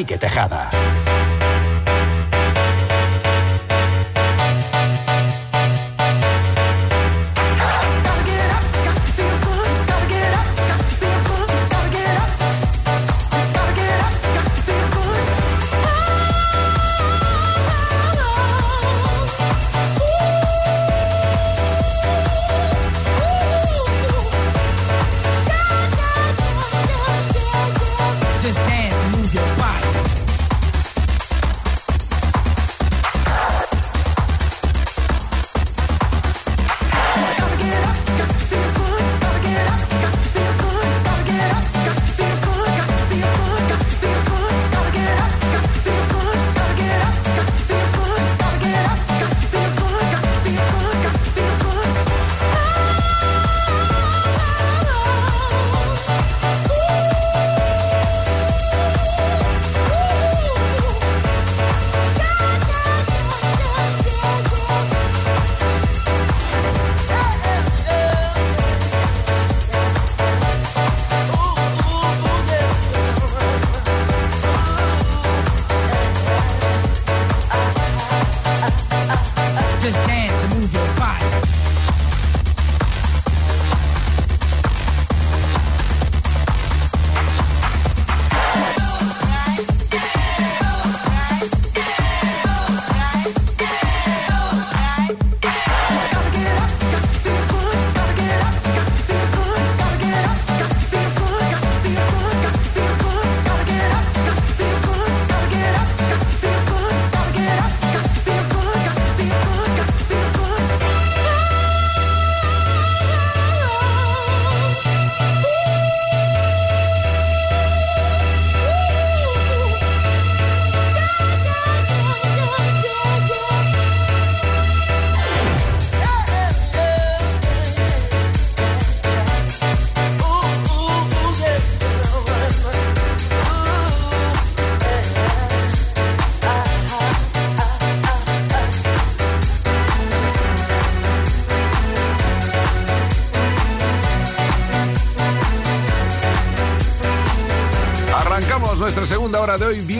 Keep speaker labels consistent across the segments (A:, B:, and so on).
A: Quique Tejada.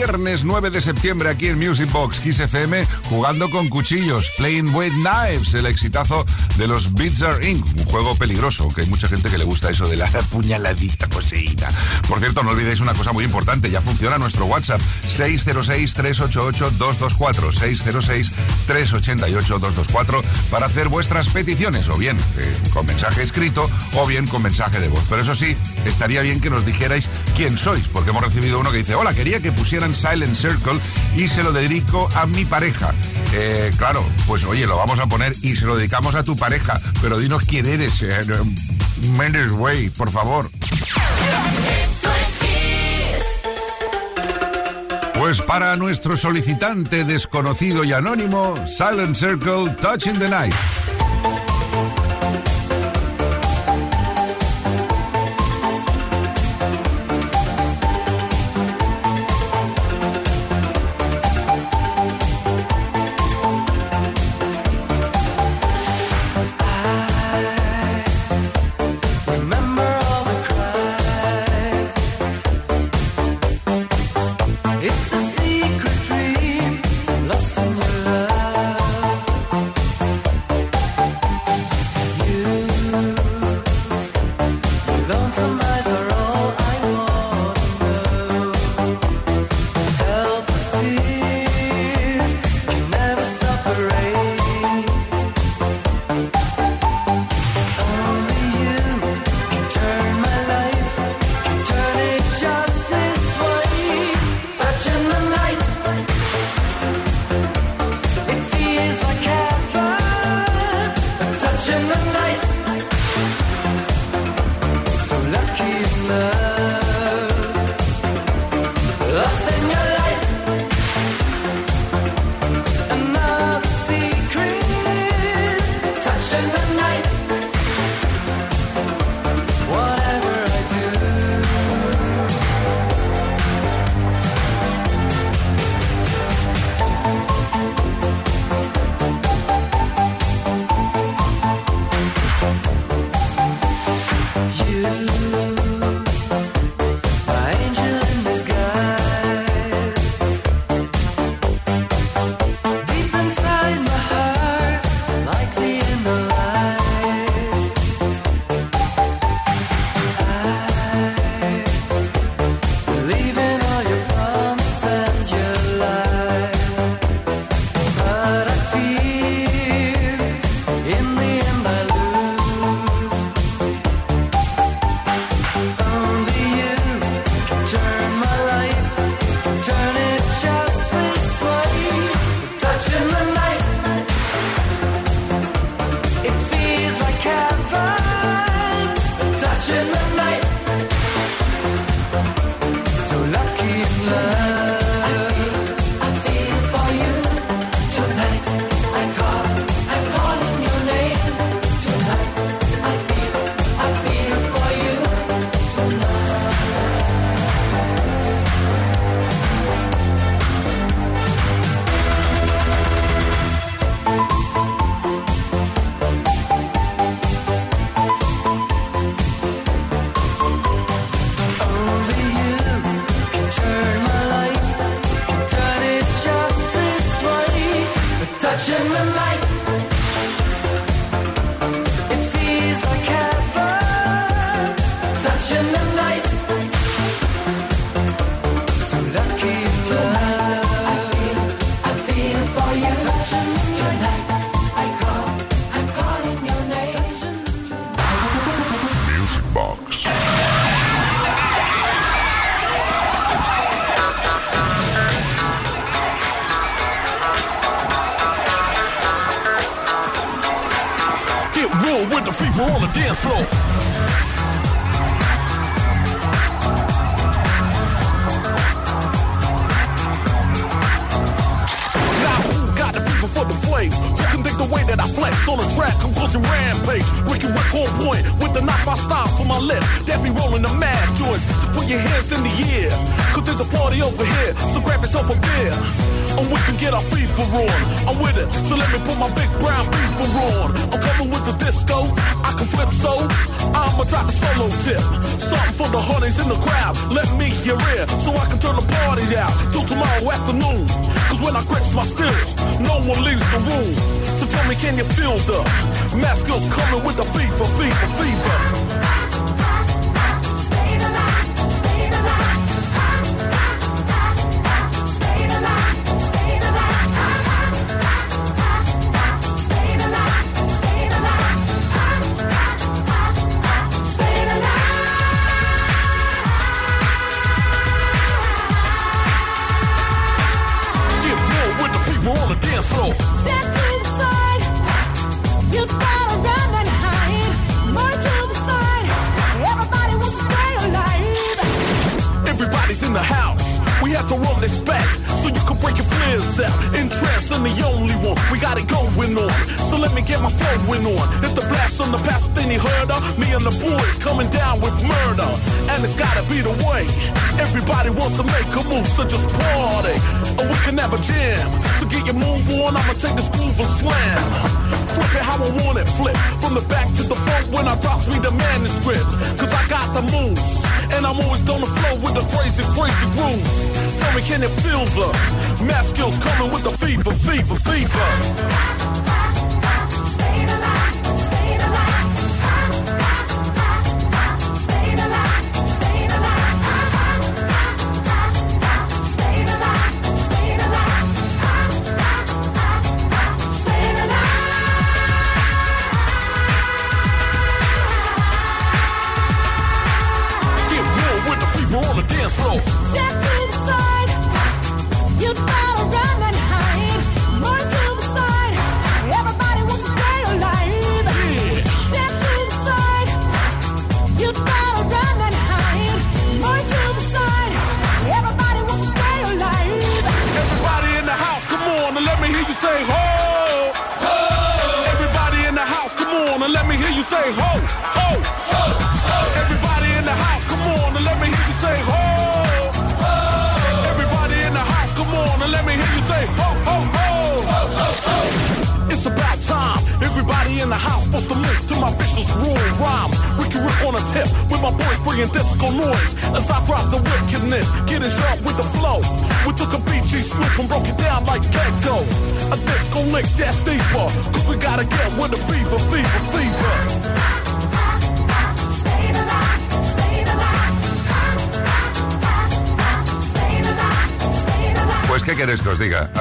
B: Viernes 9 de septiembre, aquí en Music Box Kiss FM, jugando con cuchillos, Playing with Knives, el exitazo de los Beats Inc., un juego peligroso, que hay mucha gente que le gusta eso de la puñaladita poseída. Por cierto, no olvidéis una cosa muy importante, ya funciona nuestro WhatsApp, 606-388-224, 606-388-224, para hacer vuestras peticiones, o bien eh, con mensaje escrito, o bien con mensaje de voz. Pero eso sí, estaría bien que nos dijerais quién sois, porque hemos recibido uno que dice, hola, quería que pusieran Silent Circle y se lo dedico a mi pareja. Eh, claro, pues oye, lo vamos a poner y se lo dedicamos a tu pareja, pero dinos quién eres. Eh, Way, por favor. Pues para nuestro solicitante desconocido y anónimo, Silent Circle, Touching the Night.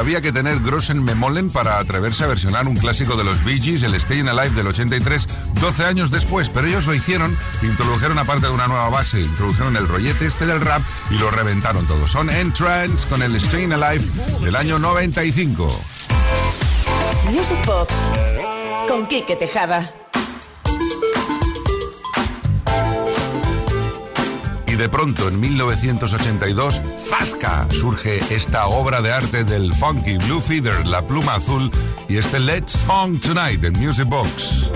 B: había que tener Grossen Memolen para atreverse a versionar un clásico de los Bee Gees, el Stayin' Alive del 83, 12 años después, pero ellos lo hicieron, introdujeron aparte de una nueva base, introdujeron el rollete este del rap y lo reventaron todo. Son Entrance con el Stayin' Alive del año 95.
C: Music Box con Quique Tejada.
B: de pronto, en 1982, ¡zasca! surge esta obra de arte del funky Blue Feather, la pluma azul, y este Let's Funk Tonight en Music Box.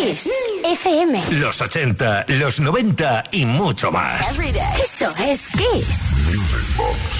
D: Kiss FM.
E: Los 80, los 90 y mucho más.
D: Esto es Kiss.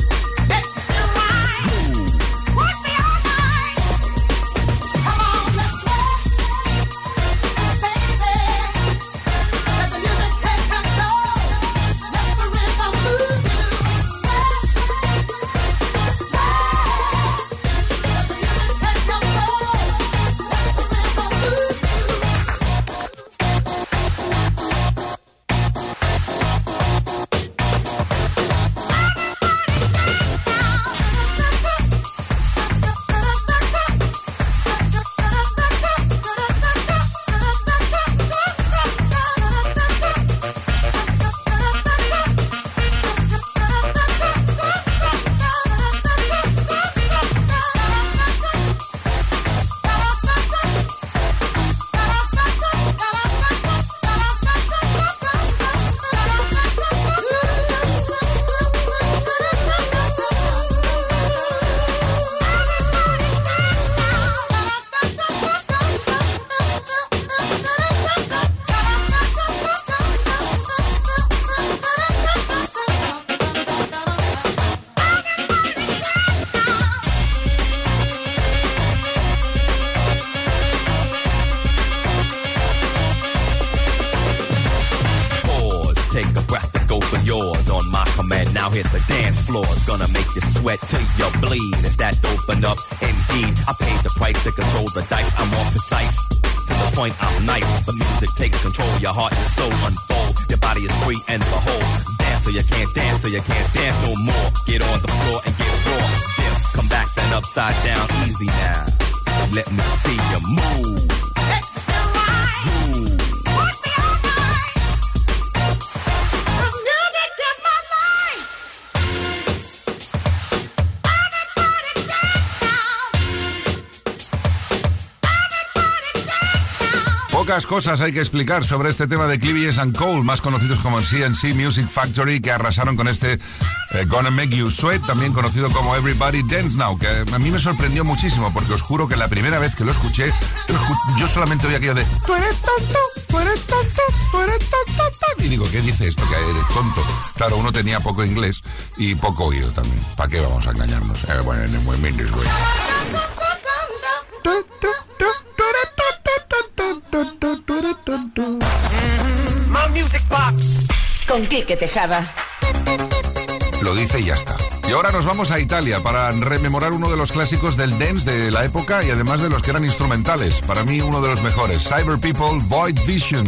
F: The I'm nice. The music takes control. Your heart and soul unfold. Your body is free and behold. Dance so you can't dance, so you can't dance no more. Get on the floor and get raw. Dip, come back then upside down, easy now. Let me see you. Move.
B: Pocas cosas hay que explicar sobre este tema de Clivies and Cole, más conocidos como CNC Music Factory, que arrasaron con este eh, Gonna Make You Sweat, también conocido como Everybody Dance Now, que a mí me sorprendió muchísimo, porque os juro que la primera vez que lo escuché, yo solamente oía aquello de Tú eres tonto, tú eres tonto, tú eres tonto. Y digo, ¿qué dice esto? Que eres tonto. Claro, uno tenía poco inglés y poco oído también. ¿Para qué vamos a engañarnos? Eh, bueno, en el bueno.
A: My music box.
C: Con Quique Tejada.
B: Lo dice y ya está. Y ahora nos vamos a Italia para rememorar uno de los clásicos del dance de la época y además de los que eran instrumentales. Para mí uno de los mejores. Cyber People, Void Vision.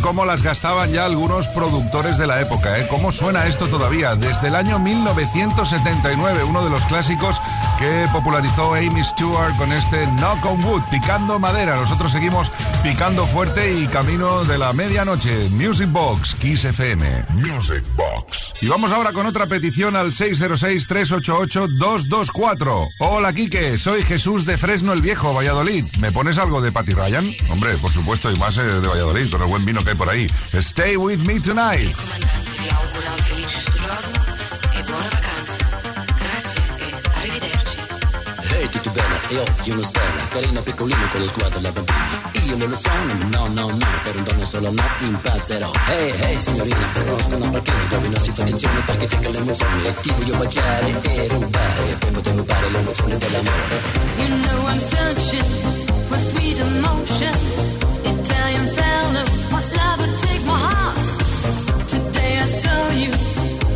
B: Cómo las gastaban ya algunos productores de la época, ¿eh? ¿Cómo suena esto todavía? Desde el año 1979, uno de los clásicos que popularizó Amy Stewart con este Knock on Wood, picando madera. Nosotros seguimos picando fuerte y camino de la medianoche. Music Box, Kiss FM. Music. Y vamos ahora con otra petición al 606-388-224. Hola, Quique, soy Jesús de Fresno el Viejo, Valladolid. ¿Me pones algo de Patty Ryan? Hombre, por supuesto, y más eh, de Valladolid, con el buen vino que hay por ahí. Stay with me tonight.
G: Ehi, tutto bene, e occhio uno stella, carino piccolino con lo sguardo alla bambina. Io non lo so, no, no, no, per un donne solo no, impazzerò. Ehi, ehi, signorina, conosco una parchina dove non si fa attenzione perché c'è che l'emozione. E ti voglio baciare e rubare, e poi potremo rubare l'emozione dell'amore.
H: You know I'm searching for sweet emotion. Italian fella, what love would take my heart. Today I saw you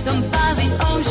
H: down by the ocean.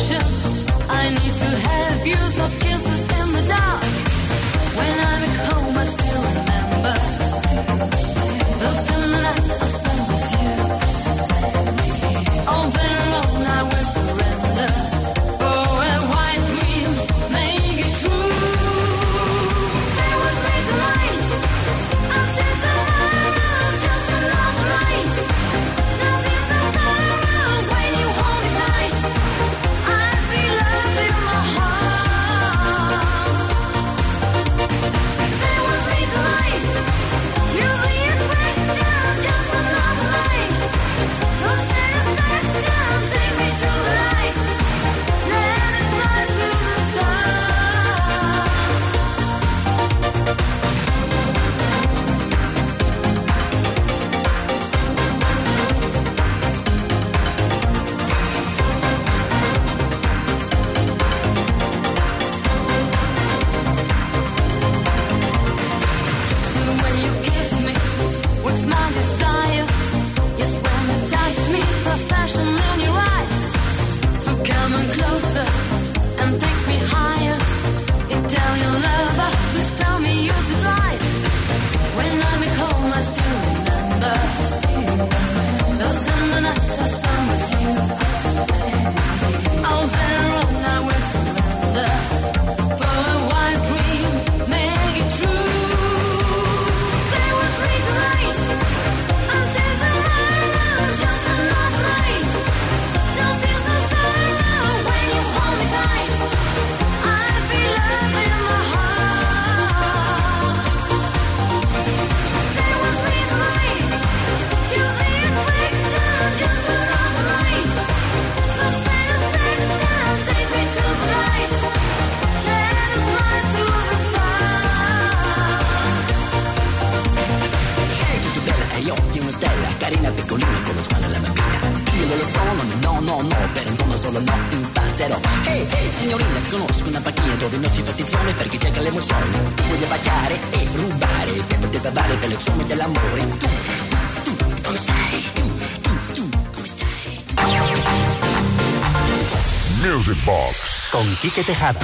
E: Quique Tejada.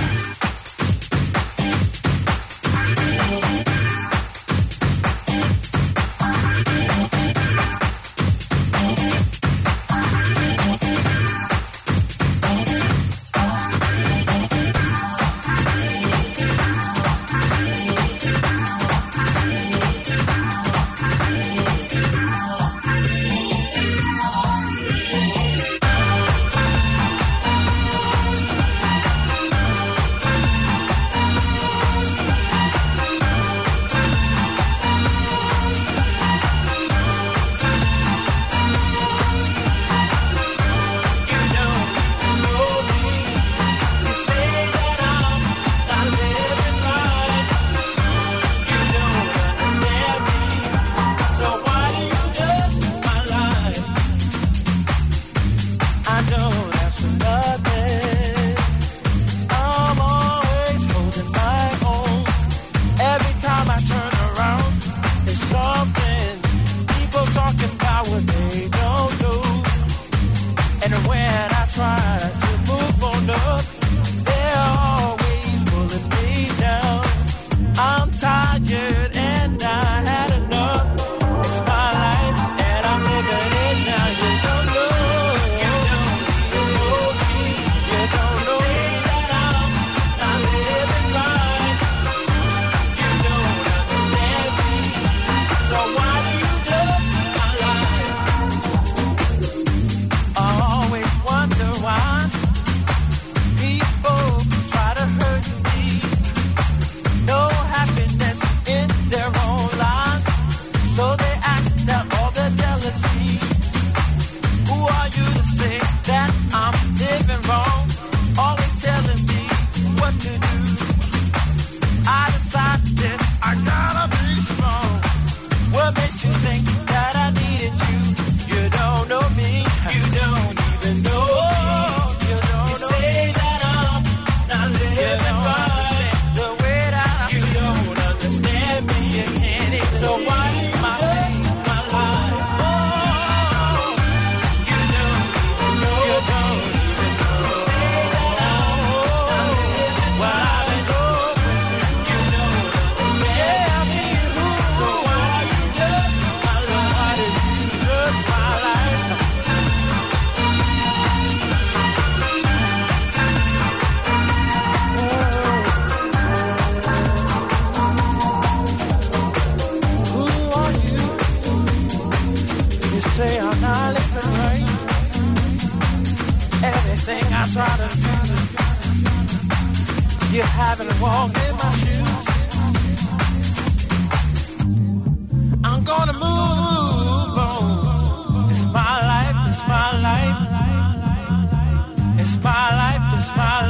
I: my life is my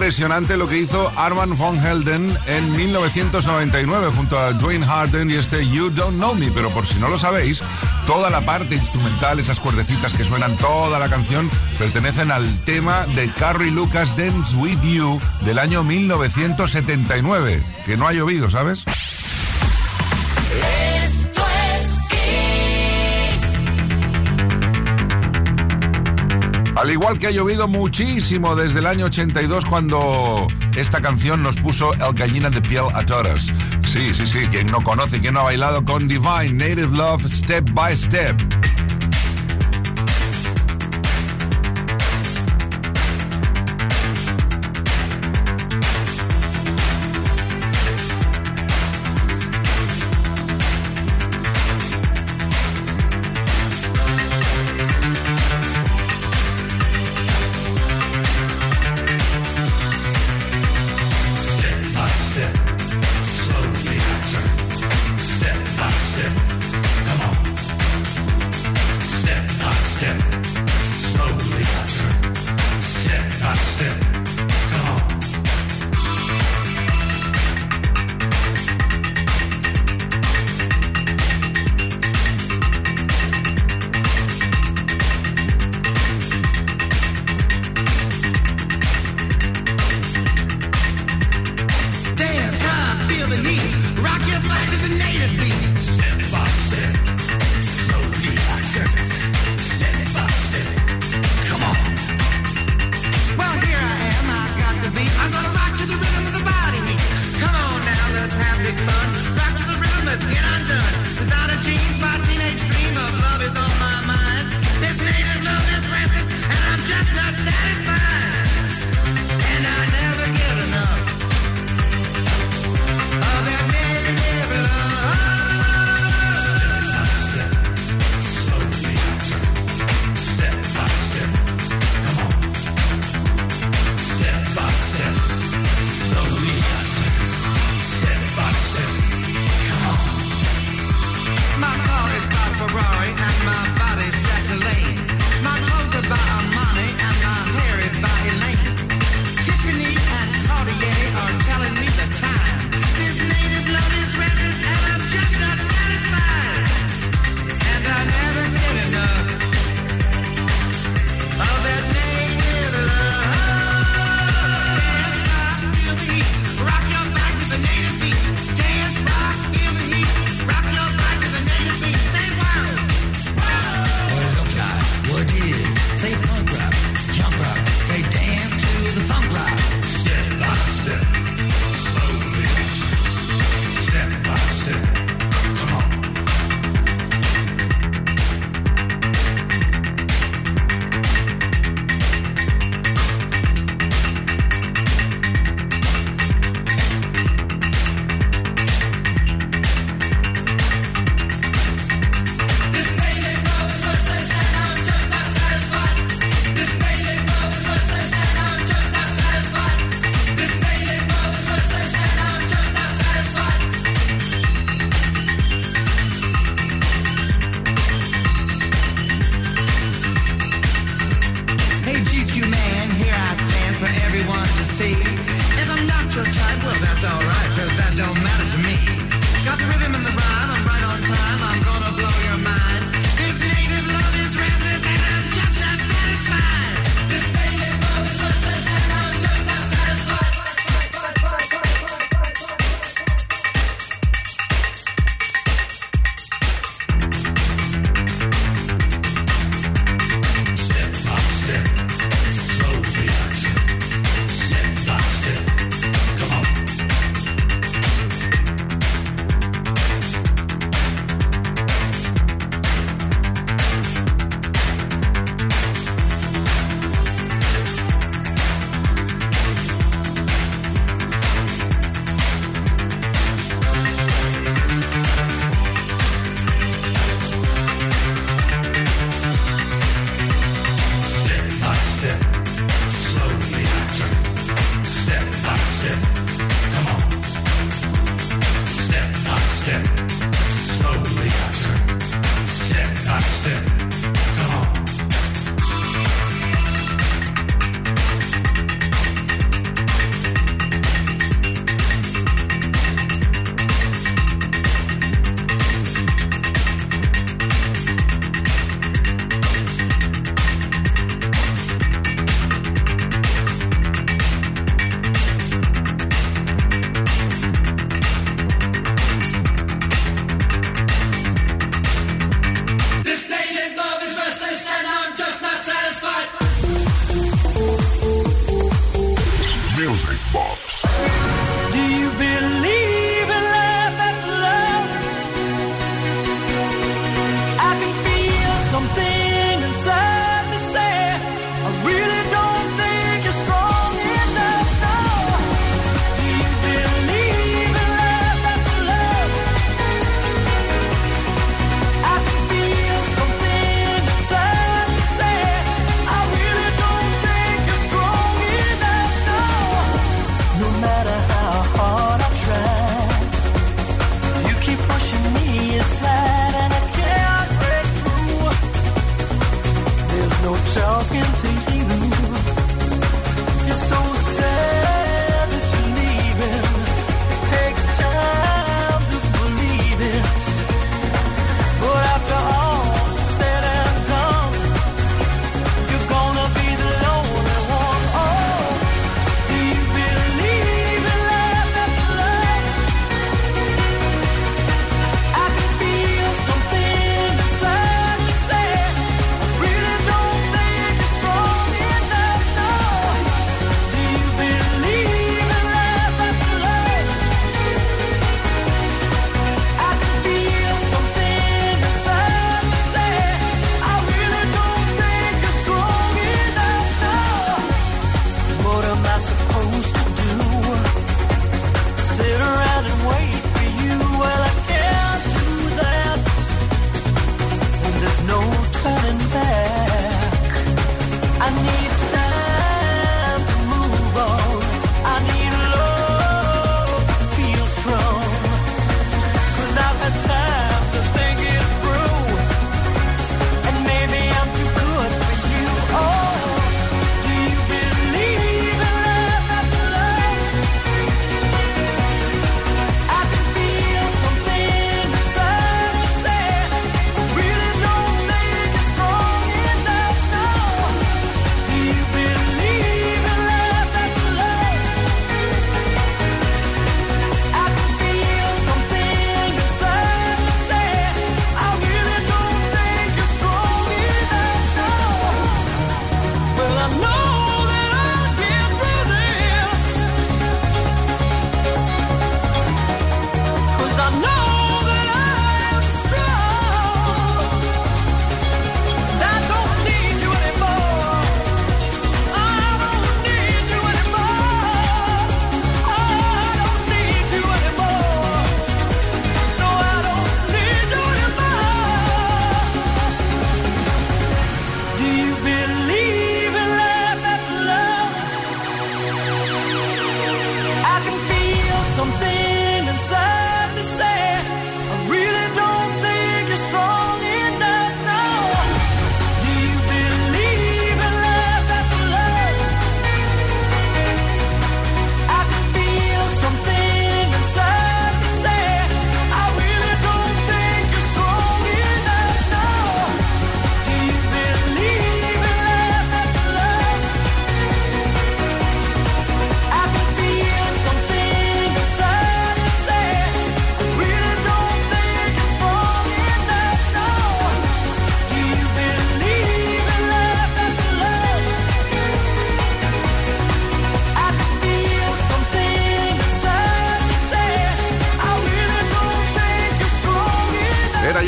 B: impresionante lo que hizo Arman von Helden en 1999 junto a Dwayne Harden y este You Don't Know Me, pero por si no lo sabéis, toda la parte instrumental, esas cuerdecitas que suenan toda la canción, pertenecen al tema de Carrie Lucas Dance With You del año 1979, que no ha llovido, ¿sabes? Al igual que ha llovido muchísimo desde el año 82 cuando esta canción nos puso El gallina de piel a toros. Sí, sí, sí, quien no conoce, quien no ha bailado con Divine, Native Love, Step by Step.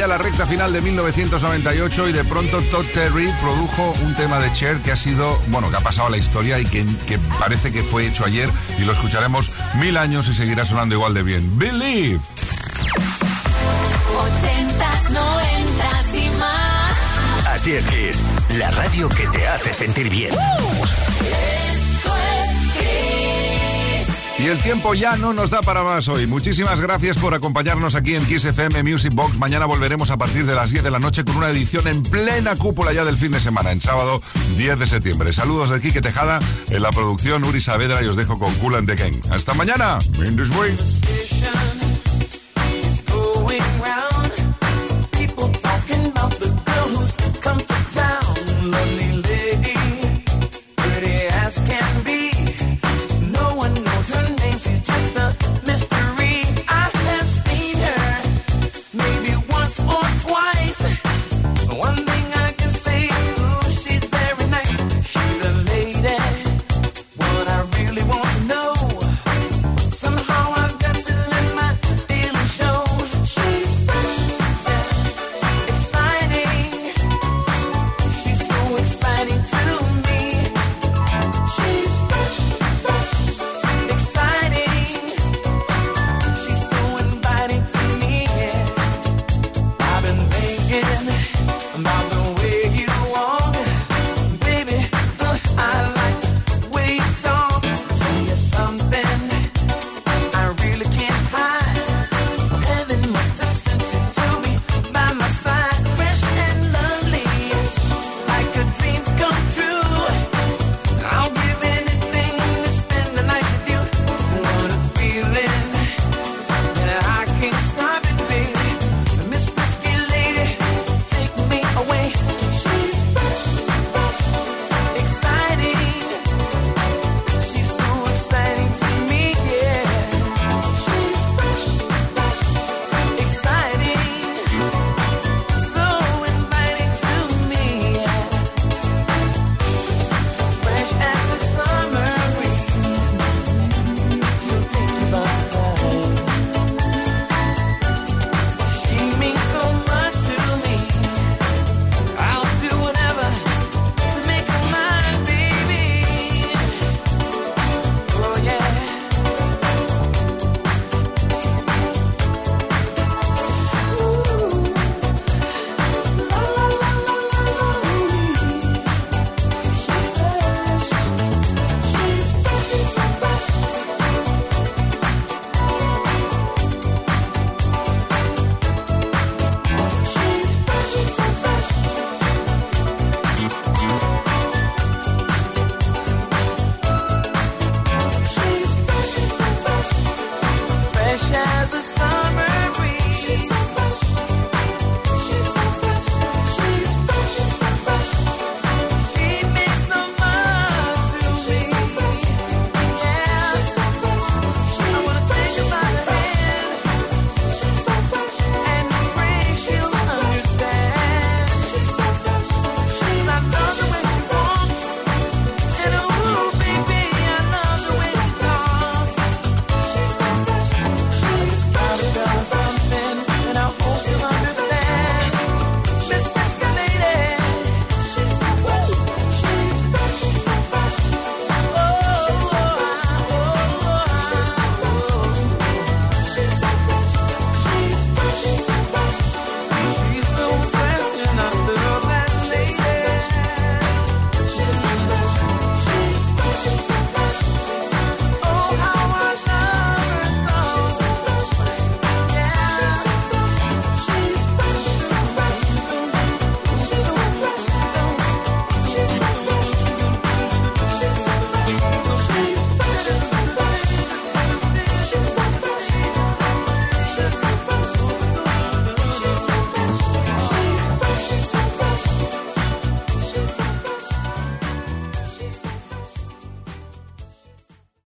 B: Ya la recta final de 1998 y de pronto Todd Terry produjo un tema de Cher que ha sido, bueno, que ha pasado a la historia y que, que parece que fue hecho ayer y lo escucharemos mil años y seguirá sonando igual de bien. Believe.
H: 80s, 90s y más.
J: Así es que es la radio que te hace sentir bien.
H: Kiss.
B: Y el tiempo ya no nos da para más hoy. Muchísimas gracias por acompañarnos aquí en Kiss FM Music Box. Mañana volveremos a partir de las 10 de la noche con una edición en plena cúpula ya del fin de semana, en sábado 10 de septiembre. Saludos de Quique Tejada, en la producción Uri Saavedra y os dejo con Cool and the Gang. Hasta mañana.